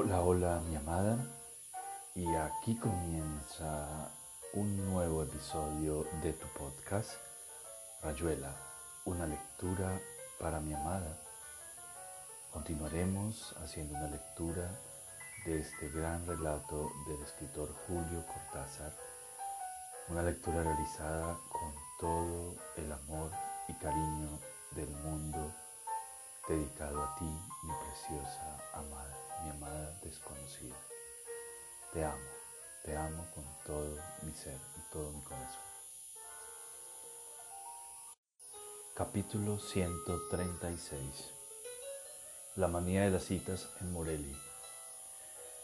Hola, hola mi amada y aquí comienza un nuevo episodio de tu podcast Rayuela, una lectura para mi amada. Continuaremos haciendo una lectura de este gran relato del escritor Julio Cortázar, una lectura realizada con todo el amor y cariño del mundo dedicado a ti, mi preciosa amada, mi amada desconocida. Te amo, te amo con todo mi ser y todo mi corazón. Capítulo 136 La manía de las citas en Morelia.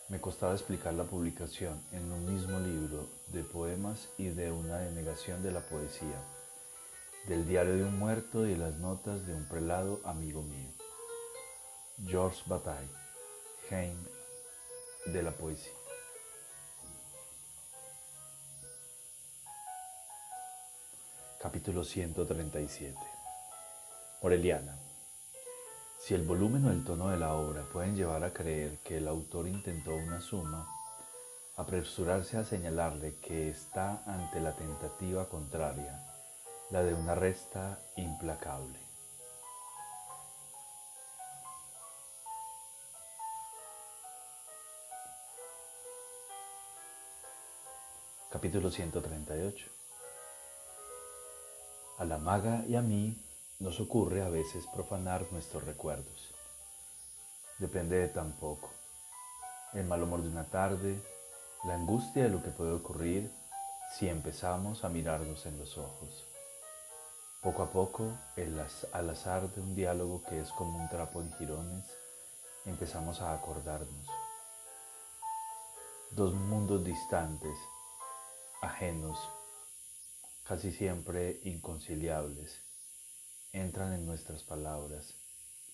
Me costaba explicar la publicación en un mismo libro de poemas y de una denegación de la poesía del diario de un muerto y las notas de un prelado amigo mío. Georges Bataille, Heim de la poesía. Capítulo 137. Moreliana. Si el volumen o el tono de la obra pueden llevar a creer que el autor intentó una suma, apresurarse a señalarle que está ante la tentativa contraria la de una resta implacable. Capítulo 138 A la maga y a mí nos ocurre a veces profanar nuestros recuerdos. Depende de tan poco. El mal humor de una tarde, la angustia de lo que puede ocurrir si empezamos a mirarnos en los ojos. Poco a poco, al azar de un diálogo que es como un trapo en jirones, empezamos a acordarnos. Dos mundos distantes, ajenos, casi siempre inconciliables, entran en nuestras palabras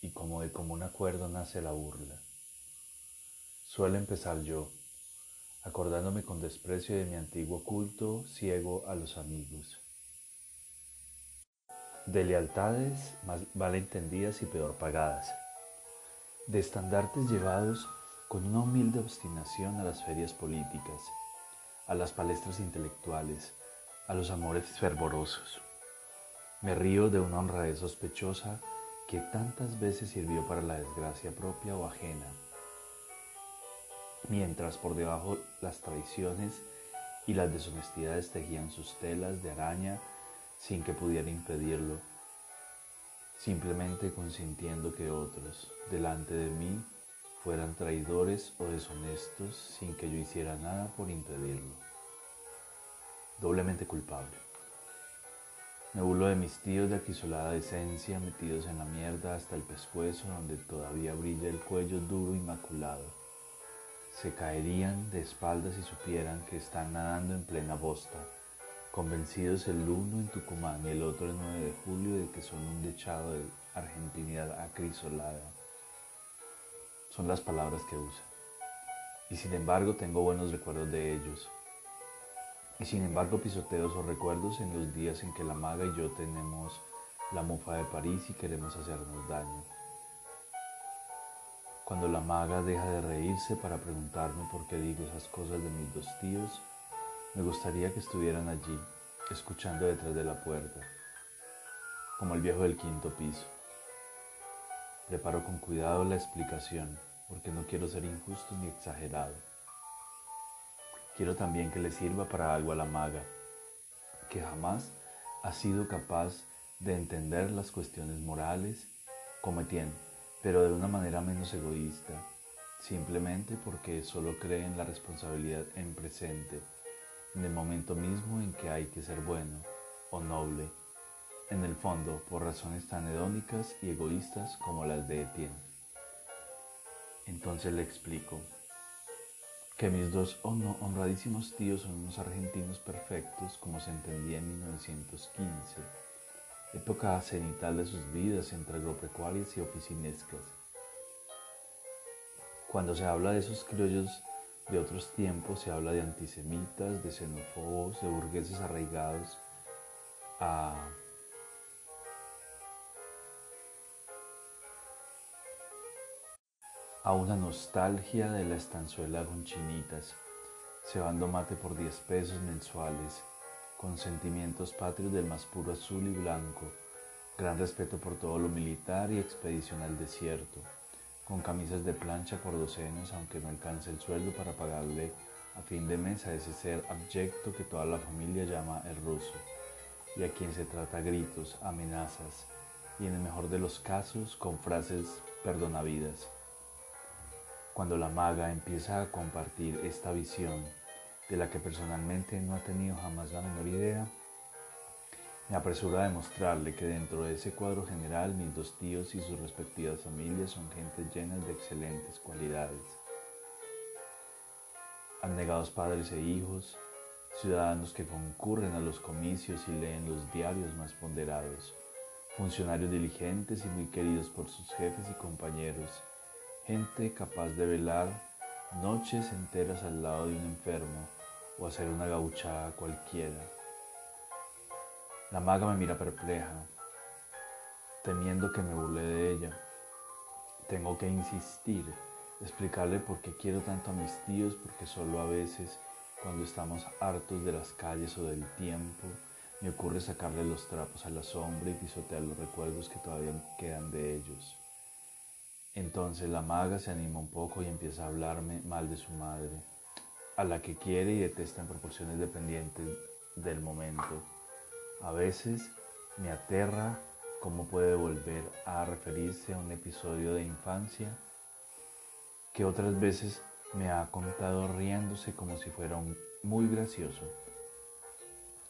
y como de común acuerdo nace la burla. Suelo empezar yo, acordándome con desprecio de mi antiguo culto ciego a los amigos. De lealtades más entendidas y peor pagadas, de estandartes llevados con una humilde obstinación a las ferias políticas, a las palestras intelectuales, a los amores fervorosos. Me río de una honradez sospechosa que tantas veces sirvió para la desgracia propia o ajena, mientras por debajo las traiciones y las deshonestidades tejían sus telas de araña sin que pudiera impedirlo, simplemente consintiendo que otros delante de mí fueran traidores o deshonestos sin que yo hiciera nada por impedirlo. Doblemente culpable. Me burlo de mis tíos de aquisolada decencia metidos en la mierda hasta el pescuezo donde todavía brilla el cuello duro y maculado. Se caerían de espaldas si supieran que están nadando en plena bosta convencidos el uno en Tucumán y el otro el 9 de julio de que son un dechado de argentinidad acrisolada. Son las palabras que usa. Y sin embargo tengo buenos recuerdos de ellos. Y sin embargo pisoteo esos recuerdos en los días en que la maga y yo tenemos la mofa de París y queremos hacernos daño. Cuando la maga deja de reírse para preguntarme por qué digo esas cosas de mis dos tíos, me gustaría que estuvieran allí, escuchando detrás de la puerta, como el viejo del quinto piso. Preparo con cuidado la explicación, porque no quiero ser injusto ni exagerado. Quiero también que le sirva para algo a la maga, que jamás ha sido capaz de entender las cuestiones morales como Etienne, pero de una manera menos egoísta, simplemente porque solo cree en la responsabilidad en presente en el momento mismo en que hay que ser bueno o noble, en el fondo por razones tan hedónicas y egoístas como las de Etienne. Entonces le explico que mis dos honradísimos tíos son unos argentinos perfectos como se entendía en 1915, época cenital de sus vidas entre agropecuarias y oficinescas. Cuando se habla de esos criollos de otros tiempos se habla de antisemitas, de xenófobos, de burgueses arraigados a a una nostalgia de la estanzuela con chinitas, cebando mate por 10 pesos mensuales, con sentimientos patrios del más puro azul y blanco, gran respeto por todo lo militar y expedición al desierto, con camisas de plancha por docenas aunque no alcance el sueldo para pagarle a fin de mes a ese ser abyecto que toda la familia llama el ruso, y a quien se trata gritos, amenazas, y en el mejor de los casos con frases perdonavidas. Cuando la maga empieza a compartir esta visión, de la que personalmente no ha tenido jamás la menor idea, me apresuro a demostrarle que dentro de ese cuadro general mis dos tíos y sus respectivas familias son gente llenas de excelentes cualidades. Abnegados padres e hijos, ciudadanos que concurren a los comicios y leen los diarios más ponderados, funcionarios diligentes y muy queridos por sus jefes y compañeros, gente capaz de velar noches enteras al lado de un enfermo o hacer una gauchada cualquiera. La maga me mira perpleja, temiendo que me burle de ella. Tengo que insistir, explicarle por qué quiero tanto a mis tíos, porque solo a veces, cuando estamos hartos de las calles o del tiempo, me ocurre sacarle los trapos a la sombra y pisotear los recuerdos que todavía quedan de ellos. Entonces la maga se anima un poco y empieza a hablarme mal de su madre a la que quiere y detesta en proporciones dependientes del momento. A veces me aterra cómo puede volver a referirse a un episodio de infancia que otras veces me ha contado riéndose como si fuera muy gracioso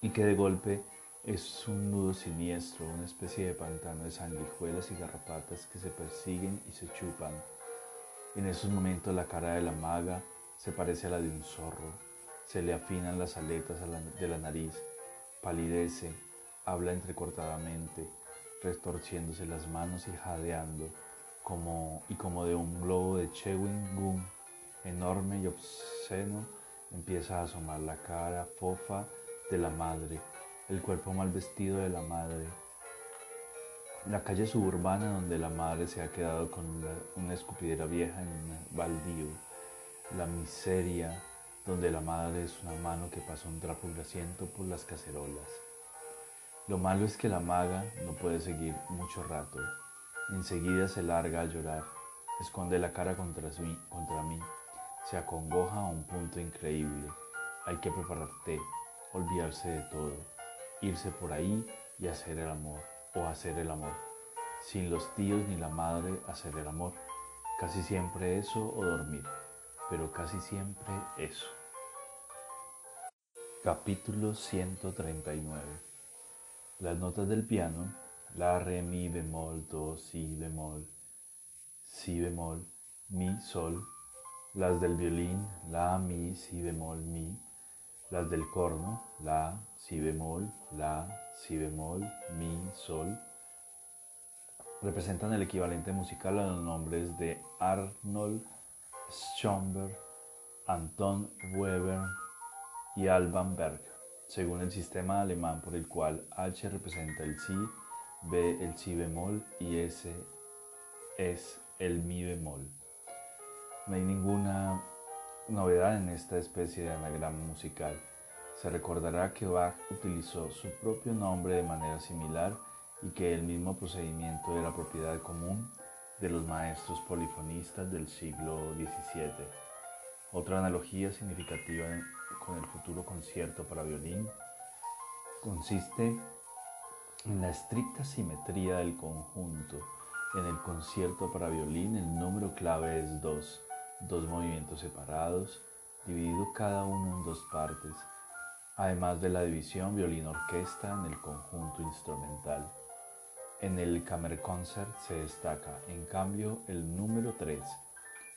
y que de golpe es un nudo siniestro, una especie de pantano de sanguijuelas y garrapatas que se persiguen y se chupan. En esos momentos la cara de la maga se parece a la de un zorro, se le afinan las aletas de la nariz, palidece, habla entrecortadamente, retorciéndose las manos y jadeando, como, y como de un globo de chewing gum enorme y obsceno, empieza a asomar la cara fofa de la madre, el cuerpo mal vestido de la madre. La calle suburbana donde la madre se ha quedado con una, escupidera vieja en un baldío la miseria donde la madre es una mano que pasa un trapo grasiento por las cacerolas. Lo malo es que la maga no puede seguir mucho rato. Enseguida se larga a llorar, esconde la cara contra, contra mí, se acongoja a un punto increíble. Hay que preparar té, olvidarse de todo, irse por ahí y hacer el amor, o hacer el amor. Sin los tíos ni la madre hacer el amor. Casi siempre eso o dormir pero casi siempre eso. Capítulo 139 Las notas del piano, la, re, mi, bemol, do, si, bemol, si, bemol, mi, sol, las del violín, la, mi, si, bemol, mi, las del corno, la, si, bemol, la, si, bemol, mi, sol, representan el equivalente musical a los nombres de Arnold Schoenberg, Anton Weber y Alban Berg, según el sistema alemán por el cual H representa el Si, B el Si bemol y S es el Mi bemol. No hay ninguna novedad en esta especie de anagrama musical. Se recordará que Bach utilizó su propio nombre de manera similar y que el mismo procedimiento era propiedad común de los maestros polifonistas del siglo XVII. Otra analogía significativa con el futuro concierto para violín consiste en la estricta simetría del conjunto. En el concierto para violín el número clave es 2, dos movimientos separados, dividido cada uno en dos partes, además de la división violín-orquesta en el conjunto instrumental. En el Kammerkonzert se destaca, en cambio, el número 3.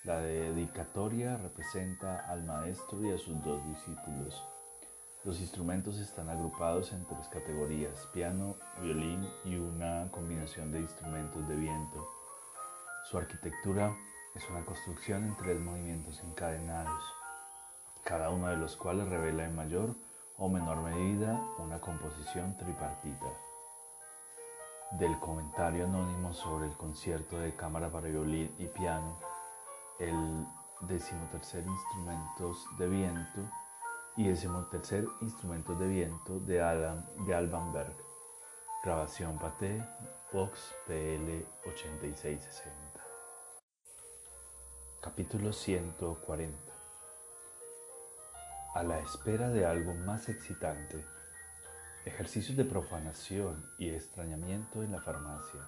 La dedicatoria representa al maestro y a sus dos discípulos. Los instrumentos están agrupados en tres categorías, piano, violín y una combinación de instrumentos de viento. Su arquitectura es una construcción en tres movimientos encadenados, cada uno de los cuales revela en mayor o menor medida una composición tripartita del comentario anónimo sobre el concierto de cámara para violín y piano, el decimotercer Instrumentos de Viento y decimotercer Instrumentos de Viento de, Adam, de Alban Berg. Grabación Pate, Vox PL 8660. Capítulo 140. A la espera de algo más excitante. Ejercicios de profanación y extrañamiento en la farmacia.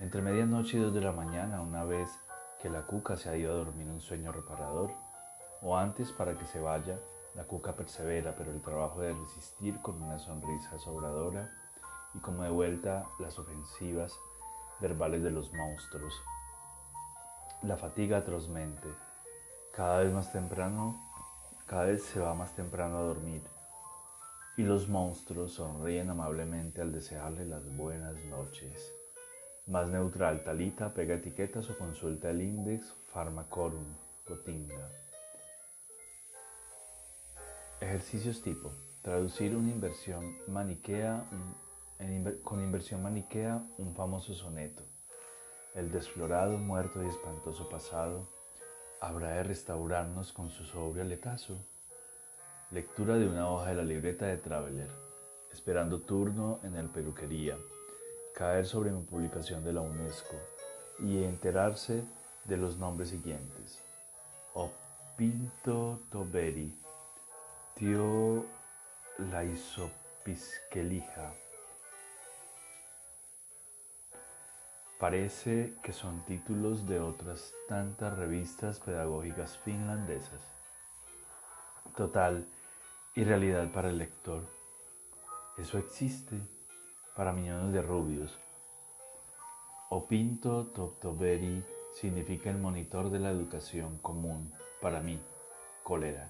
Entre medianoche y dos de la mañana, una vez que la cuca se ha ido a dormir un sueño reparador, o antes para que se vaya, la cuca persevera, pero el trabajo de resistir con una sonrisa sobradora y como de vuelta las ofensivas verbales de los monstruos. La fatiga atrozmente, cada vez más temprano, cada vez se va más temprano a dormir, y los monstruos sonríen amablemente al desearle las buenas noches. Más neutral, Talita pega etiquetas o consulta el Index Pharmacorum Gotinga. Ejercicios tipo. Traducir una inversión maniquea, con inversión maniquea un famoso soneto. El desflorado, muerto y espantoso pasado habrá de restaurarnos con su sobrio aletazo. Lectura de una hoja de la libreta de Traveler. Esperando turno en el peluquería caer sobre mi publicación de la UNESCO y enterarse de los nombres siguientes. Opinto Toberi, Tio Laisopiskelija. Parece que son títulos de otras tantas revistas pedagógicas finlandesas. Total, y realidad para el lector. Eso existe para millones de rubios. Opinto Toptoveri significa el monitor de la educación común para mí, cólera.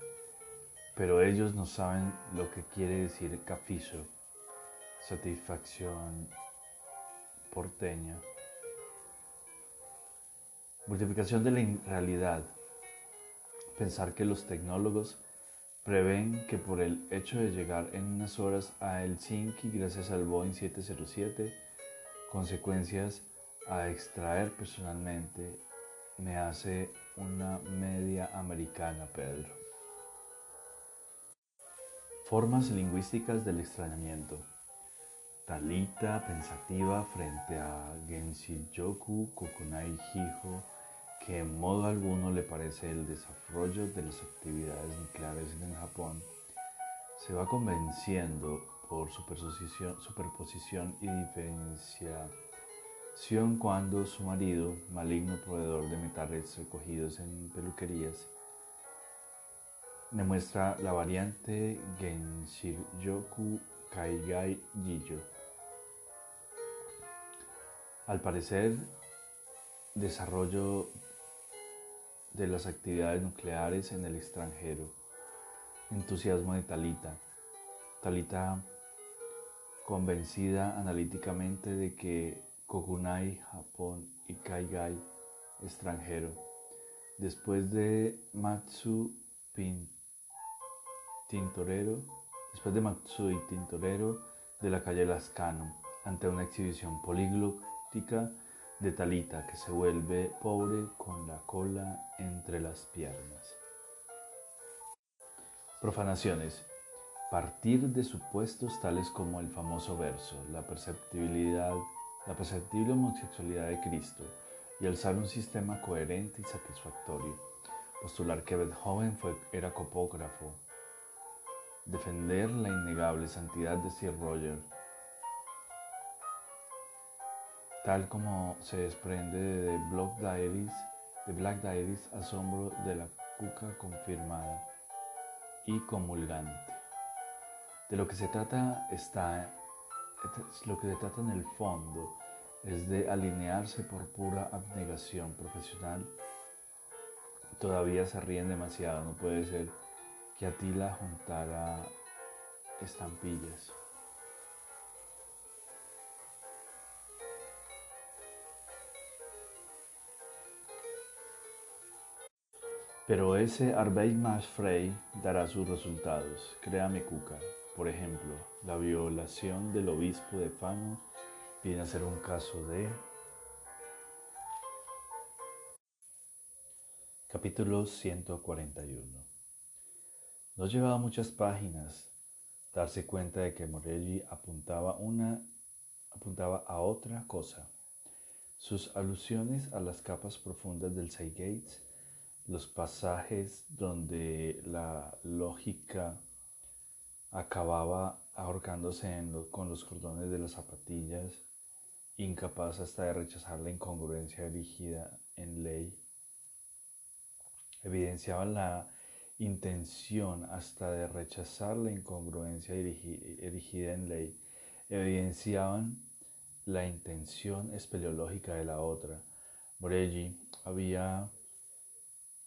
Pero ellos no saben lo que quiere decir cafizo, satisfacción porteña. Multiplicación de la realidad. Pensar que los tecnólogos Prevén que por el hecho de llegar en unas horas a Helsinki gracias al Boeing 707, consecuencias a extraer personalmente, me hace una media americana, Pedro. Formas lingüísticas del extrañamiento. Talita pensativa frente a Yoku Kokunai Hijo que en modo alguno le parece el desarrollo de las actividades nucleares en Japón, se va convenciendo por superposición, y diferenciación cuando su marido, maligno proveedor de metales recogidos en peluquerías, demuestra la variante Genshiryoku Kaigai Jijo. Al parecer, desarrollo de las actividades nucleares en el extranjero. Entusiasmo de Talita. Talita convencida analíticamente de que Kokunai, Japón y Kaigai, extranjero. Después de Matsu Tintorero, después de Matsu y Tintorero de la calle Lascano, ante una exhibición poliglótica de Talita que se vuelve pobre con la cola entre las piernas. Profanaciones. Partir de supuestos tales como el famoso verso, la perceptibilidad, la perceptible homosexualidad de Cristo y alzar un sistema coherente y satisfactorio. Postular que Beethoven fue, era copógrafo. Defender la innegable santidad de Sir Roger tal como se desprende de de Black Diaries, asombro de la cuca confirmada y comulgante. De lo que se trata está, lo que se trata en el fondo es de alinearse por pura abnegación profesional. Todavía se ríen demasiado, no puede ser que Atila juntara estampillas. Pero ese Arbeit Frey dará sus resultados, créame Cuca. Por ejemplo, la violación del obispo de Fano viene a ser un caso de... Capítulo 141 No llevaba muchas páginas darse cuenta de que Morelli apuntaba, una, apuntaba a otra cosa. Sus alusiones a las capas profundas del Gates, los pasajes donde la lógica acababa ahorcándose con los cordones de las zapatillas, incapaz hasta de rechazar la incongruencia erigida en ley, evidenciaban la intención hasta de rechazar la incongruencia erigida en ley, evidenciaban la intención espeleológica de la otra. Morelli había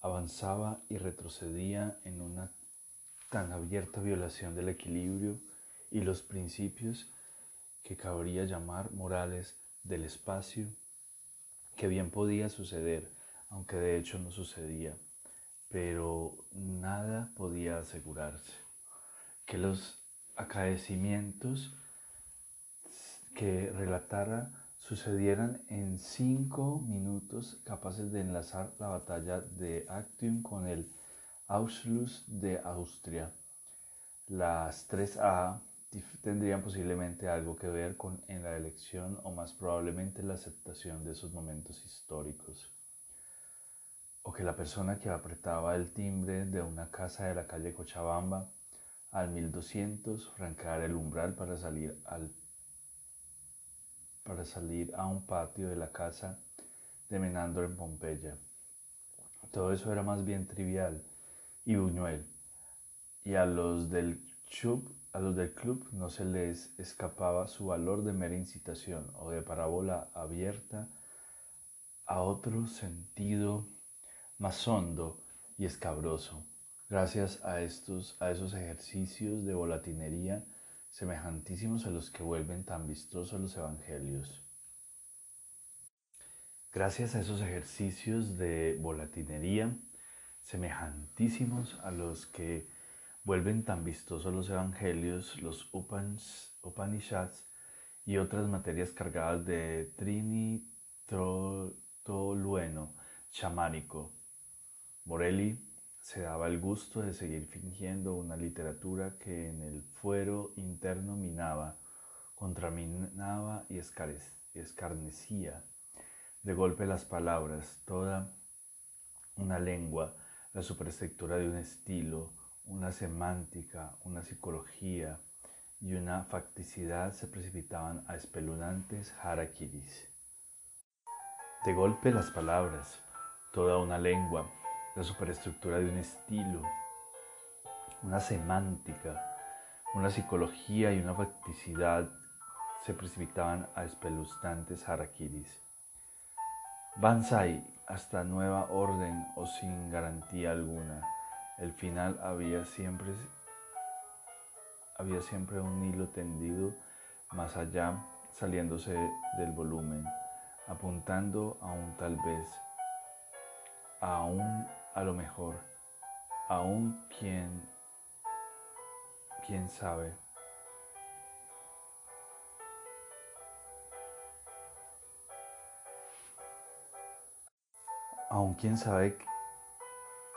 avanzaba y retrocedía en una tan abierta violación del equilibrio y los principios que cabría llamar morales del espacio, que bien podía suceder, aunque de hecho no sucedía, pero nada podía asegurarse, que los acaecimientos que relatara sucedieran en cinco minutos capaces de enlazar la batalla de Actium con el Ausschluss de Austria. Las 3A tendrían posiblemente algo que ver con en la elección o más probablemente la aceptación de esos momentos históricos. O que la persona que apretaba el timbre de una casa de la calle Cochabamba al 1200 franqueara el umbral para salir, al, para salir a un patio de la casa de Menandro en Pompeya. Todo eso era más bien trivial y Buñuel. Y a los del club, a los del club no se les escapaba su valor de mera incitación o de parábola abierta a otro sentido más hondo y escabroso, gracias a, estos, a esos ejercicios de volatinería semejantísimos a los que vuelven tan vistosos los evangelios. Gracias a esos ejercicios de volatinería, semejantísimos a los que vuelven tan vistosos los evangelios, los Upanishads y otras materias cargadas de trinitolueno chamánico. Morelli se daba el gusto de seguir fingiendo una literatura que en el fuero interno minaba, contraminaba y escarnecía de golpe las palabras, toda una lengua, la superestructura de un estilo, una semántica, una psicología y una facticidad se precipitaban a espeluznantes harakiris. De golpe las palabras, toda una lengua, la superestructura de un estilo, una semántica, una psicología y una facticidad se precipitaban a espeluznantes harakiris. Banzai hasta nueva orden o sin garantía alguna. El final había siempre, había siempre un hilo tendido más allá, saliéndose del volumen, apuntando a un tal vez, a un a lo mejor, a un quien, quién sabe. aun quien sabe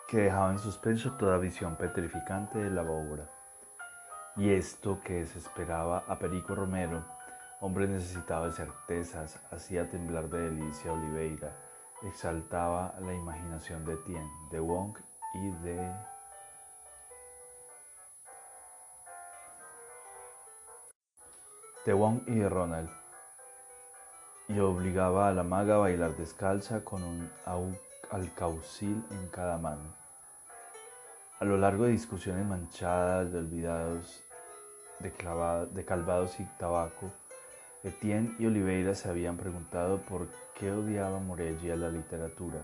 que dejaba en suspenso toda visión petrificante de la obra. Y esto que desesperaba a Perico Romero, hombre necesitado de certezas, hacía temblar de delicia a Oliveira, exaltaba la imaginación de Tien, de Wong y de de Wong y de Ronald y obligaba a la maga a bailar descalza con un alcaucil en cada mano. A lo largo de discusiones manchadas de olvidados, de, calvados y tabaco, Etienne y Oliveira se habían preguntado por qué odiaba Morelli a la literatura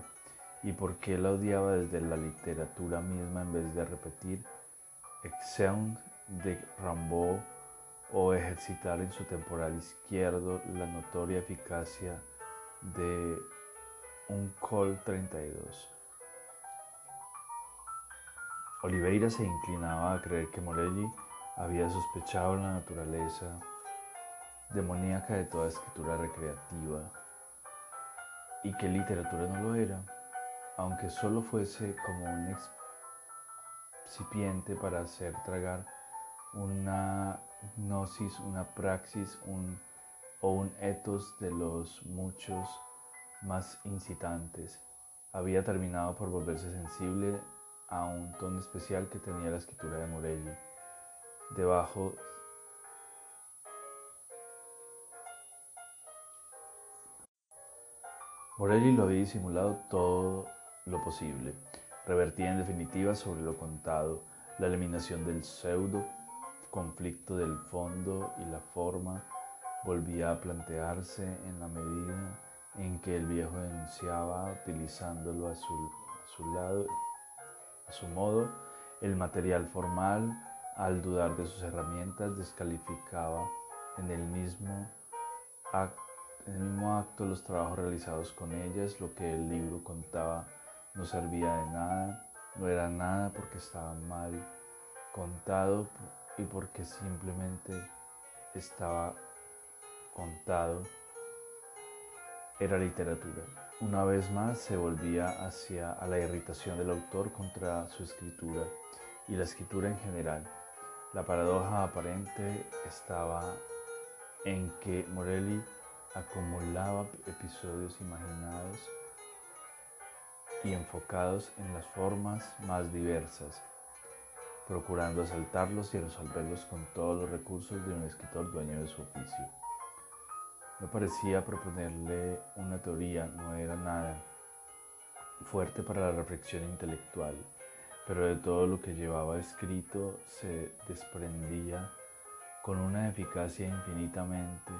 y por qué la odiaba desde la literatura misma en vez de repetir Exeunt de Rimbaud o ejercitar en su temporal izquierdo la notoria eficacia de un Col 32. Oliveira se inclinaba a creer que Morelli había sospechado la naturaleza demoníaca de toda escritura recreativa y que literatura no lo era, aunque solo fuese como un excipiente para hacer tragar una gnosis, una praxis un, o un ethos de los muchos más incitantes. Había terminado por volverse sensible a un tono especial que tenía la escritura de Morelli. Debajo Morelli lo había disimulado todo lo posible. Revertía en definitiva sobre lo contado, la eliminación del pseudo, conflicto del fondo y la forma volvía a plantearse en la medida en que el viejo denunciaba, utilizándolo a su, a su lado, a su modo, el material formal, al dudar de sus herramientas, descalificaba en el mismo acto en el mismo acto, los trabajos realizados con ellas, lo que el libro contaba, no servía de nada, no era nada porque estaba mal contado y porque simplemente estaba contado. Era literatura. Una vez más se volvía hacia a la irritación del autor contra su escritura y la escritura en general. La paradoja aparente estaba en que Morelli acumulaba episodios imaginados y enfocados en las formas más diversas, procurando asaltarlos y resolverlos con todos los recursos de un escritor dueño de su oficio. No parecía proponerle una teoría, no era nada fuerte para la reflexión intelectual, pero de todo lo que llevaba escrito se desprendía con una eficacia infinitamente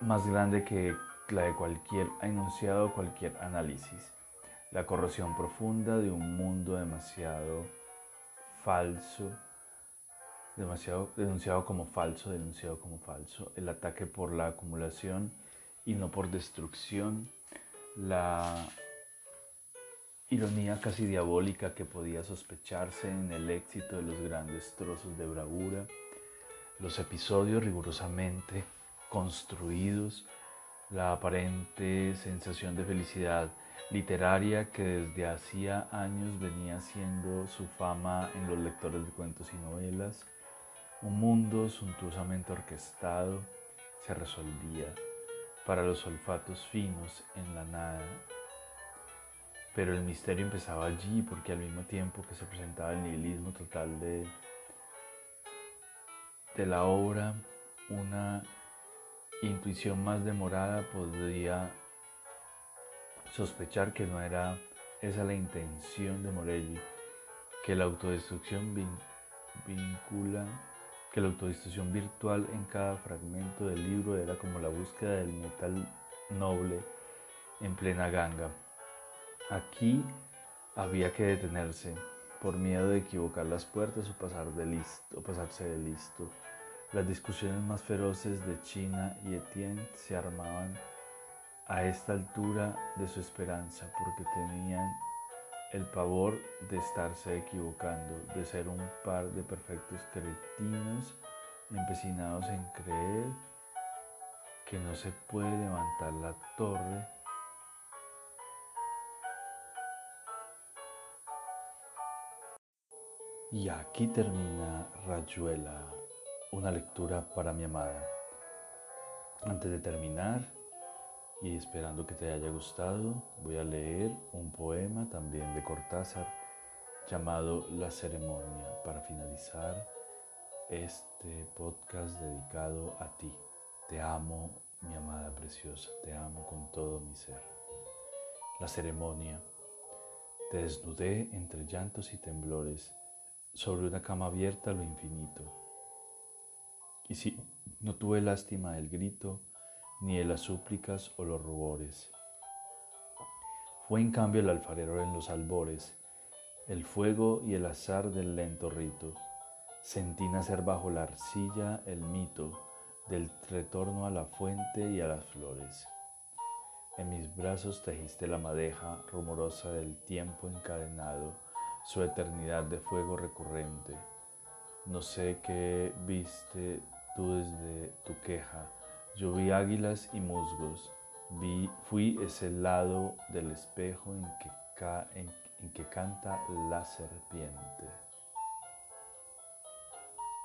más grande que la de cualquier enunciado cualquier análisis. La corrosión profunda de un mundo demasiado falso, demasiado denunciado como falso, denunciado como falso, el ataque por la acumulación y no por destrucción, la ironía casi diabólica que podía sospecharse en el éxito de los grandes trozos de bravura, los episodios rigurosamente construidos, la aparente sensación de felicidad literaria que desde hacía años venía siendo su fama en los lectores de cuentos y novelas, un mundo suntuosamente orquestado se resolvía para los olfatos finos en la nada. Pero el misterio empezaba allí porque al mismo tiempo que se presentaba el nihilismo total de, de la obra, una intuición más demorada podría sospechar que no era esa la intención de Morelli, que la autodestrucción vincula, que la autodestrucción virtual en cada fragmento del libro era como la búsqueda del metal noble en plena ganga. Aquí había que detenerse por miedo de equivocar las puertas o, pasar de listo, o pasarse de listo. Las discusiones más feroces de China y Etienne se armaban a esta altura de su esperanza porque tenían el pavor de estarse equivocando, de ser un par de perfectos cretinos empecinados en creer que no se puede levantar la torre. Y aquí termina Rayuela una lectura para mi amada. Antes de terminar y esperando que te haya gustado, voy a leer un poema también de Cortázar llamado La ceremonia para finalizar este podcast dedicado a ti. Te amo, mi amada preciosa, te amo con todo mi ser. La ceremonia. Te desnudé entre llantos y temblores, sobre una cama abierta a lo infinito y sí, no tuve lástima del grito, ni de las súplicas o los rubores. Fue en cambio el alfarero en los albores, el fuego y el azar del lento rito. Sentí nacer bajo la arcilla el mito del retorno a la fuente y a las flores. En mis brazos tejiste la madeja rumorosa del tiempo encadenado, su eternidad de fuego recurrente. No sé qué viste tú desde tu queja, Yo vi águilas y musgos, vi, fui ese lado del espejo en que, en que canta la serpiente.